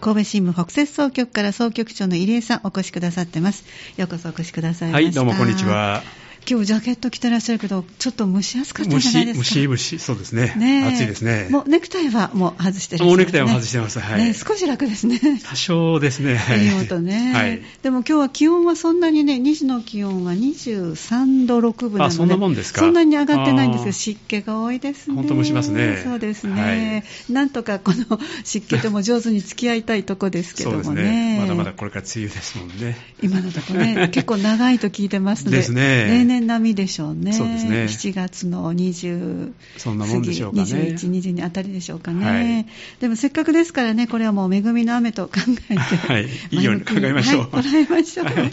神戸新聞北摂総局から総局長の入江さんお越しくださってます。ようこそお越しくださいました。はい、どうもこんにちは。今日ジャケット着てらっしゃるけど、ちょっと蒸し暑かったんじゃないですか蒸し、蒸し、そうですね。ね暑いですね。もうネクタイはもう外してる、ね、もうネクタイは外してます。はい。ね、少し楽ですね。多少ですね。はい。いい音ね。はい。でも今日は気温はそんなにね、2時の気温は23度6分なので、あ、そんなもんですか。そんなに上がってないんですけど、湿気が多いですね。本当蒸しますね。そうですね。はい、なんとかこの湿気とも上手に付き合いたいとこですけどもね。そうですね。まだまだこれから梅雨ですもんね。今のところね、結構長いと聞いてますので、ですね。例年並みでしょうね。そうですね。7月の20そんなもんでしょうかね。21、22あたりでしょうかね、はい。でもせっかくですからね、これはもう恵みの雨と考えて、はい、いいように考えましょう。はい、捉えましょう。はい、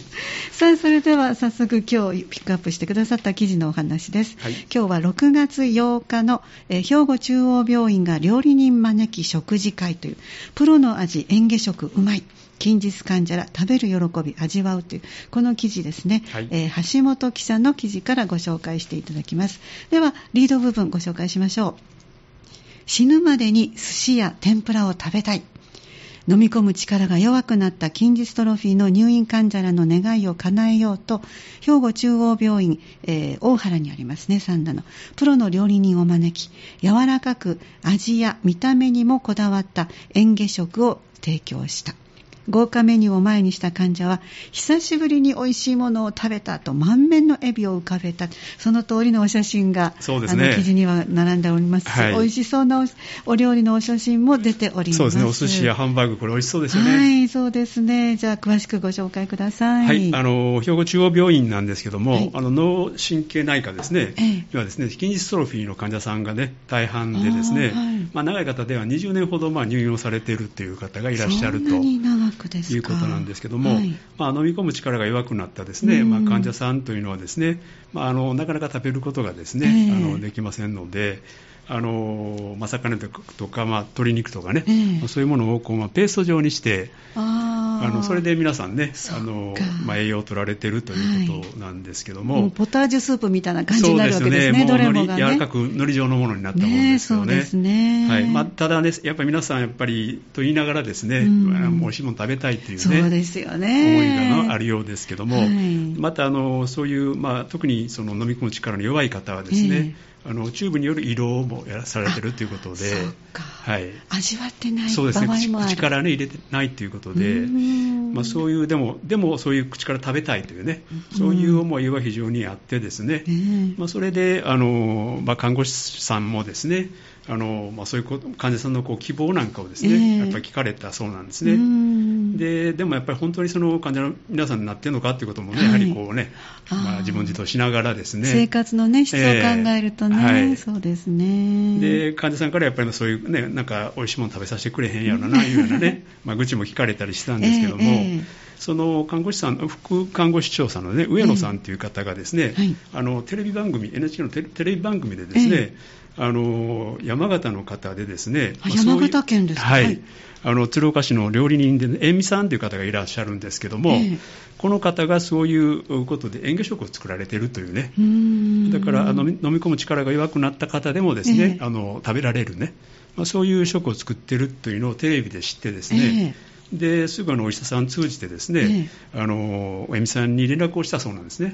さあ、それでは早速今日ピックアップしてくださった記事のお話です。はい、今日は6月8日の、えー、兵庫中央病院が料理人招き食事会という、プロの味、嚥下食うまい。近日患者ら食べる喜び味わうというこの記事ですね、はい。えー、橋本記者の記事からご紹介していただきます。ではリード部分ご紹介しましょう。死ぬまでに寿司や天ぷらを食べたい。飲み込む力が弱くなった筋ジストロフィーの入院患者らの願いを叶えようと兵庫中央病院、えー、大原にありますね三田の。プロの料理人を招き柔らかく味や見た目にもこだわった嚥下食を提供した豪華メニューを前にした患者は久しぶりに美味しいものを食べたと満面の笑みを浮かべた。その通りのお写真が、そうですね、記事には並んでおります。し、はい、美味しそうなお料理のお写真も出ております。そうですね。お寿司やハンバーグこれ美味しそうですよね。はいそうですね。じゃあ詳しくご紹介ください。はいあの兵庫中央病院なんですけども、はい、あの脳神経内科ですね、ええ、はですね筋ジストロフィーの患者さんがね大半でですね、はい、まあ、長い方では20年ほどまあ入院をされているという方がいらっしゃるということなんですけども、はい、まあ、飲み込む力が弱くなったですね、まあ、患者さんというのはですね、まあ、あのなかなか食べることがですね、えー、あのできませんので、あのまあ、魚とか、まあ、鶏肉とかね、えー、そういうものをこう、まあ、ペースト状にして、あのそれで皆さんね、あのまあ、栄養を取られてるということなんですけども、はい、ポタージュスープみたいな感じになるわけですね、そうですね、もう柔らかく海苔状のものになったものですよね。ねねはいまあ、ただね、やっぱり皆さん、やっぱりと言いながらですね、うん、美味しいもの食べたいというね、そうですよね。思いがあるようですけども、はい、またあのそういう、まあ、特にその飲み込む力の弱い方はですね、えーあのチューブによる胃ろもやらされてるということで、はい、味わってないそうですね。口から、ね、入れてないということで、まあ、そういうでもでもそういう口から食べたいというね、そういう思いは非常にあってですね、まあ、それであの、まあ、看護師さんもですねあのまあ、そういう患者さんのこう希望なんかをですね、え。ー、やっぱり聞かれたそうなんですね。ででもやっぱり本当にその患者の皆さんになっているのかということもね、はい、やはりこうね、まあ、自問自答しながらですね。生活の、ね、質を考えるとね、えーはい、そうですね。で患者さんからやっぱりそういうねなんか美味しいもの食べさせてくれへんやろないうようなね、まあ、愚痴も聞かれたりしたんですけども。えーその看護師さん、副看護師長さんの、ね、上野さんという方がですね、はい、あのテレビ番組、NHK のテレビ番組でですね、あの山形の方でですね、まあ、山形県ですか、はい、あの鶴岡市の料理人で、ね、遠美さんという方がいらっしゃるんですけども、えー、この方がそういうことで嚥下食を作られているというね、だからあの飲み込む力が弱くなった方でもですね、えー、あの食べられるね、まあ、そういう食を作っているというのをテレビで知ってですね、えーですぐあのお医者さん通じてですね、ええ、あのおみさんに連絡をしたそうなんですね。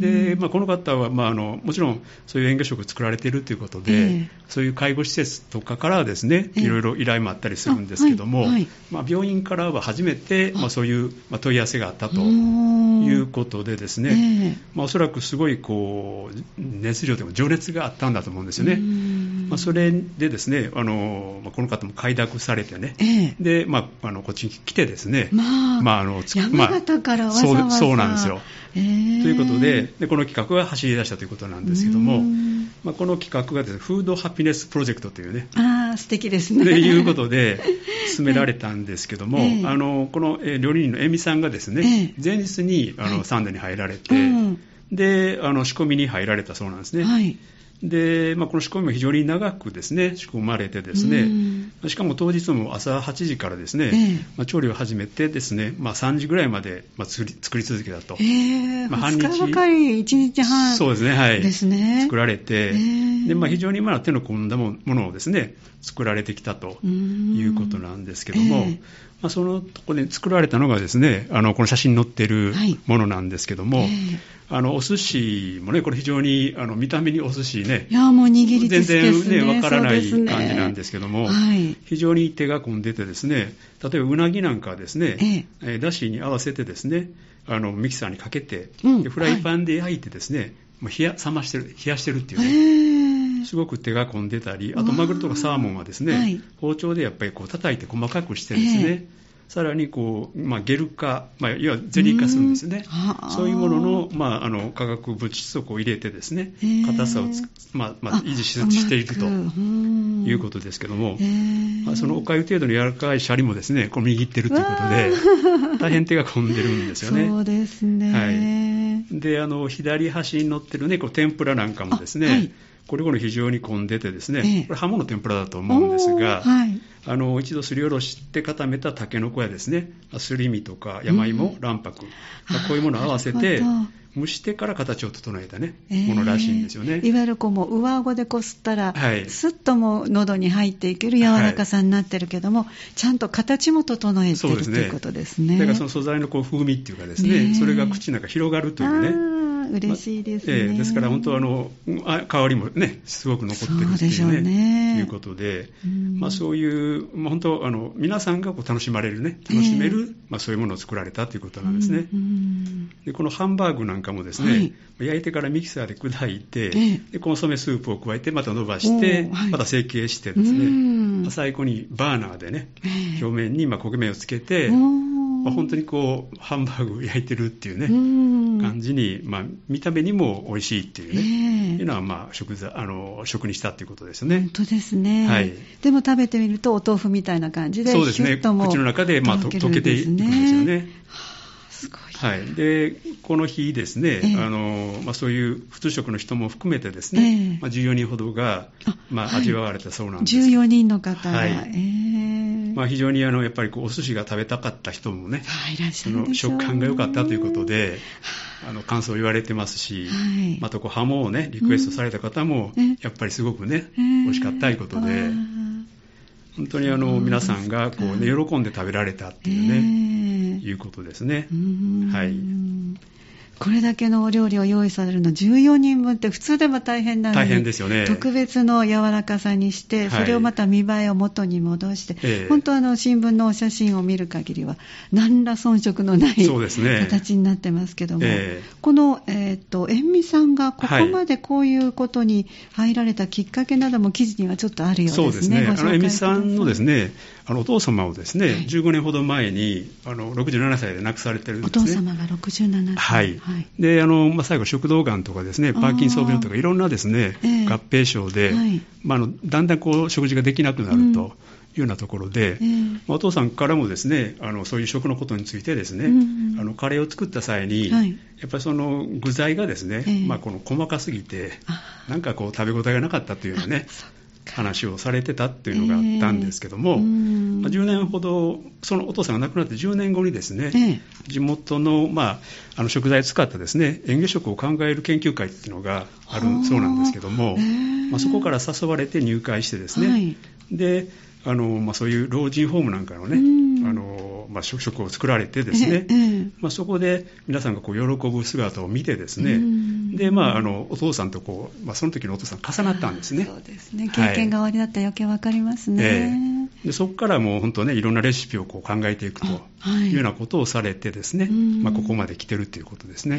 で、まあ、この方は、まあ、あのもちろんそういう嚥下食を作られているということで、え、そういう介護施設とかからですね、いろいろ依頼もあったりするんですけども、はいはい、まあ、病院からは初めて、まあ、そういう、まあ、問い合わせがあったということでですね、まあ、おそらくすごいこう熱量でも情熱があったんだと思うんですよね。まあ、それでですねあの、まあ、この方も快諾されてね、でまあ、あのこっちに来てですね、まあ、まあ、あの山形からわざわざ、まあ、そうそうなんですよ。ということでで、この企画が走り出したということなんですけども、まあ、この企画がです、ね、フードハピネスプロジェクトというね、あ素敵ですね。ということで、進められたんですけども、えー、あのこの、えー、料理人のエミさんがですね、えー、前日にあの、はい、サンドに入られて、うん、であの仕込みに入られたそうなんですね。はいで、まあ、この仕込みも非常に長くですね仕込まれてですね、しかも当日も朝8時からですね、えー、まあ、調理を始めてですね、まあ、3時ぐらいまで、まあ、作り作り続けたと、えーまあ、半日。ばかり1日半そうですねはい。ですね。作られて、えー、でまあ、非常にまあ手の込んだものをですね作られてきたということなんですけども、まあ、そのところで作られたのがですねあのこの写真に載ってい。るものなんですけども、はいあのお寿司もね、これ非常にあの見た目にお寿司ね、いやもう握り全然ね、わからない感じなんですけども、ねはい、非常に手が込んでてですね、例えばうなぎなんかはですね、ええ、だしに合わせてですね、あのミキサーにかけて、うん、フライパンで焼いてですね、はい、冷や冷ましてる、冷やしてるっていうね、すごく手が込んでたり、あとマグロとかサーモンはですね、はい、包丁でやっぱりこう叩いて細かくしてですね、えさらにこう、まあ、ゲル化、まあ、いわゆるゼリー化するんですよね、そういうものの,、まあ、あの化学物質をこう入れてですね、硬さをまあまあ、維持しているということですけども、まあ、そのおかゆ程度の柔らかいシャリもですねこう握ってるということで、大変手が込んでるんですよね。そうですね、はい、であの左端に乗ってる、ね、こう天ぷらなんかもですね、これこれ非常に混んでてですね、ええ、これハモの天ぷらだと思うんですが、はい、あの一度すりおろして固めたたけのこやですね、すり身とか山芋、卵白、こういうものを合わせて、蒸してから形を整えたね、えー、ものらしいんですよね。いわゆるこうもう上顎でこすったら、はい、スッともう喉に入っていける柔らかさになってるけども、はい、ちゃんと形も整えてると、ね、いうことですね。だからその素材のこう風味っていうかですね、ねそれが口の中広がるというね。嬉しいですね、まえー、ですから本当あの香りもねすごく残ってるっていうねね。いうことで、まあ、そういう、まあ、本当あの皆さんがこう楽しまれるね楽しめる、えー、まあ、そういうものを作られたということなんですね、でこのハンバーグなんかもですね、はい、焼いてからミキサーで砕いて、えー、でコンソメスープを加えてまた伸ばして、はい、また成形してですね、最後にバーナーでね、表面にまあ焦げ目をつけて、まあ、本当にこうハンバーグ焼いてるっていうね、う感じに、まあ、見た目にも美味しいっていうね、えー、いうのは、まあ、食材あの食にしたっていうことですね。本当ですね、はい、でも食べてみるとお豆腐みたいな感じでそうですね。口の中で、まあ、溶けていくんですよね。すごい。はい、でこの日ですね、えー、あのまあ、そういう普通食の人も含めてですね、えー、まあ、14人ほどがまあ、味わわれたそうなんです、14人の方が、はい。えー、まあ、非常にあのやっぱりこうお寿司が食べたかった人もね、その食感が良かったということで、あ。の感想を言われてますし、はい、またこうハモをねリクエストされた方も、やっぱりすごくね、美味しかったということで。本当にあの皆さんがこう、ね、喜んで食べられたっていうね、いうことですね。はい。これだけのお料理を用意されるの14人分って普通でも大変なのに大変ですよね。特別の柔らかさにして、それをまた見栄えを元に戻して、本当あの新聞のお写真を見る限りは何ら遜色のない形になってますけども、えー、この、えーと、塩味さんがここまでこういうことに入られたきっかけなども記事にはちょっとあるようですね。そうですね。あの塩味さんのですねあのお父様をですね、はい、15年ほど前にあの67歳で亡くされてるんですね。お父様が67歳。はい。はい、であのまあ、最後、食道がんとかですね、パーキンソン病とかいろんなですね、えー、合併症で、はい、まあ、あのだんだんこう食事ができなくなると。いうようなところで、えー、お父さんからもですねあのそういう食のことについてですね、うん、あのカレーを作った際に、はい、やっぱりその具材がですね、えー、まあ、この細かすぎてなんかこう食べ応えがなかったというようなね話をされてたっていうのがあったんですけども、えー、まあ、10年ほど、そのお父さんが亡くなって10年後にですね、えー、地元の,、まあ、あの食材を使ったですね園芸食を考える研究会っていうのがあるそうなんですけども、えー、まあ、そこから誘われて入会してですね、はい、であのまあ、そういう老人ホームなんかのね、あのまあ、食を作られてですね、ええまあ、そこで皆さんがこう喜ぶ姿を見てですね、でまあ、あのお父さんとこう、まあ、その時のお父さん重なったんですね。そうですね経験が終わりだったら余計わかりますね。はいえでそこからもう本当ねいろんなレシピをこう考えていくというようなことをされてですね、まあ、ここまで来てるということですね。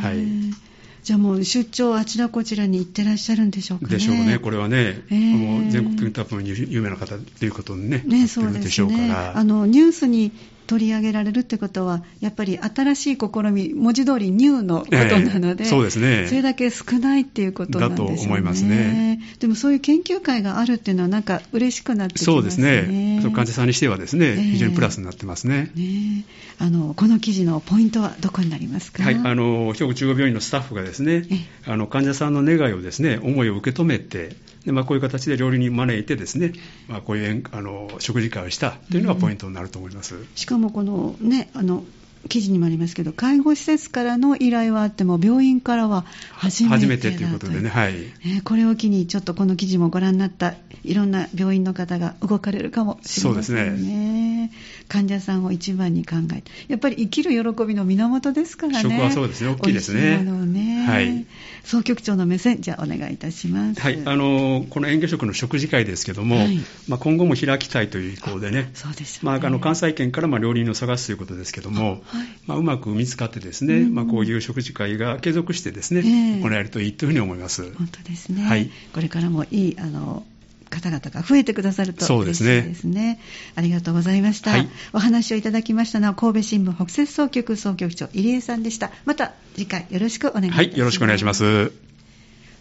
はいじゃあもう出張あちらこちらに行ってらっしゃるんでしょうかね。でしょうね。これはね、えー、もう全国的に多分有名な方ということにね、ねそうですね。あのニュースに取り上げられるってことは、やっぱり新しい試み、文字通りニューのことなので、えー、そうですね。それだけ少ないっていうことなんですね。だと思いますね。でもそういう研究会があるっていうのは、なんか嬉しくなってきますね。そうですね。患者さんにしてはですね、えー、非常にプラスになってますね。ねあのこの記事のポイントはどこになりますか？はい、あの兵庫中央病院のスタッフがですね、あの患者さんの願いをですね、思いを受け止めて。でまあ、こういう形で料理人招いてですね、まあ、こういうあの食事会をしたというのがポイントになると思います、うん、しかもこの、ね、あの記事にもありますけど、介護施設からの依頼はあっても、病院からは初めて初めてということでね、はい、えー、これを機に、ちょっとこの記事もご覧になった、いろんな病院の方が動かれるかもしれませんね。そうですね患者さんを一番に考えて、やっぱり生きる喜びの源ですからね。食はそうですね、大きいですね。ねはい。総局長の目線、じゃあお願いいたします。はい、あのこの園芸食の食事会ですけども、はい、まあ、今後も開きたいという意向でね、そうです、ね、まあ、あの関西圏からまあ料理人を探すということですけども、はい、まあ、うまく見つかってですね、うん、まあ、こういう食事会が継続してですね、えー、行えるといいというふうに思います。本当ですね。はい。これからもいいあの方々が増えてくださると嬉しいですね。ねありがとうございました、はい、お話をいただきましたのは神戸新聞北摂総局総局長入江さんでした。また次回よろしくお願いします。はい、よろしくお願いします。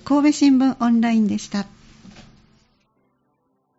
神戸新聞オンラインでした。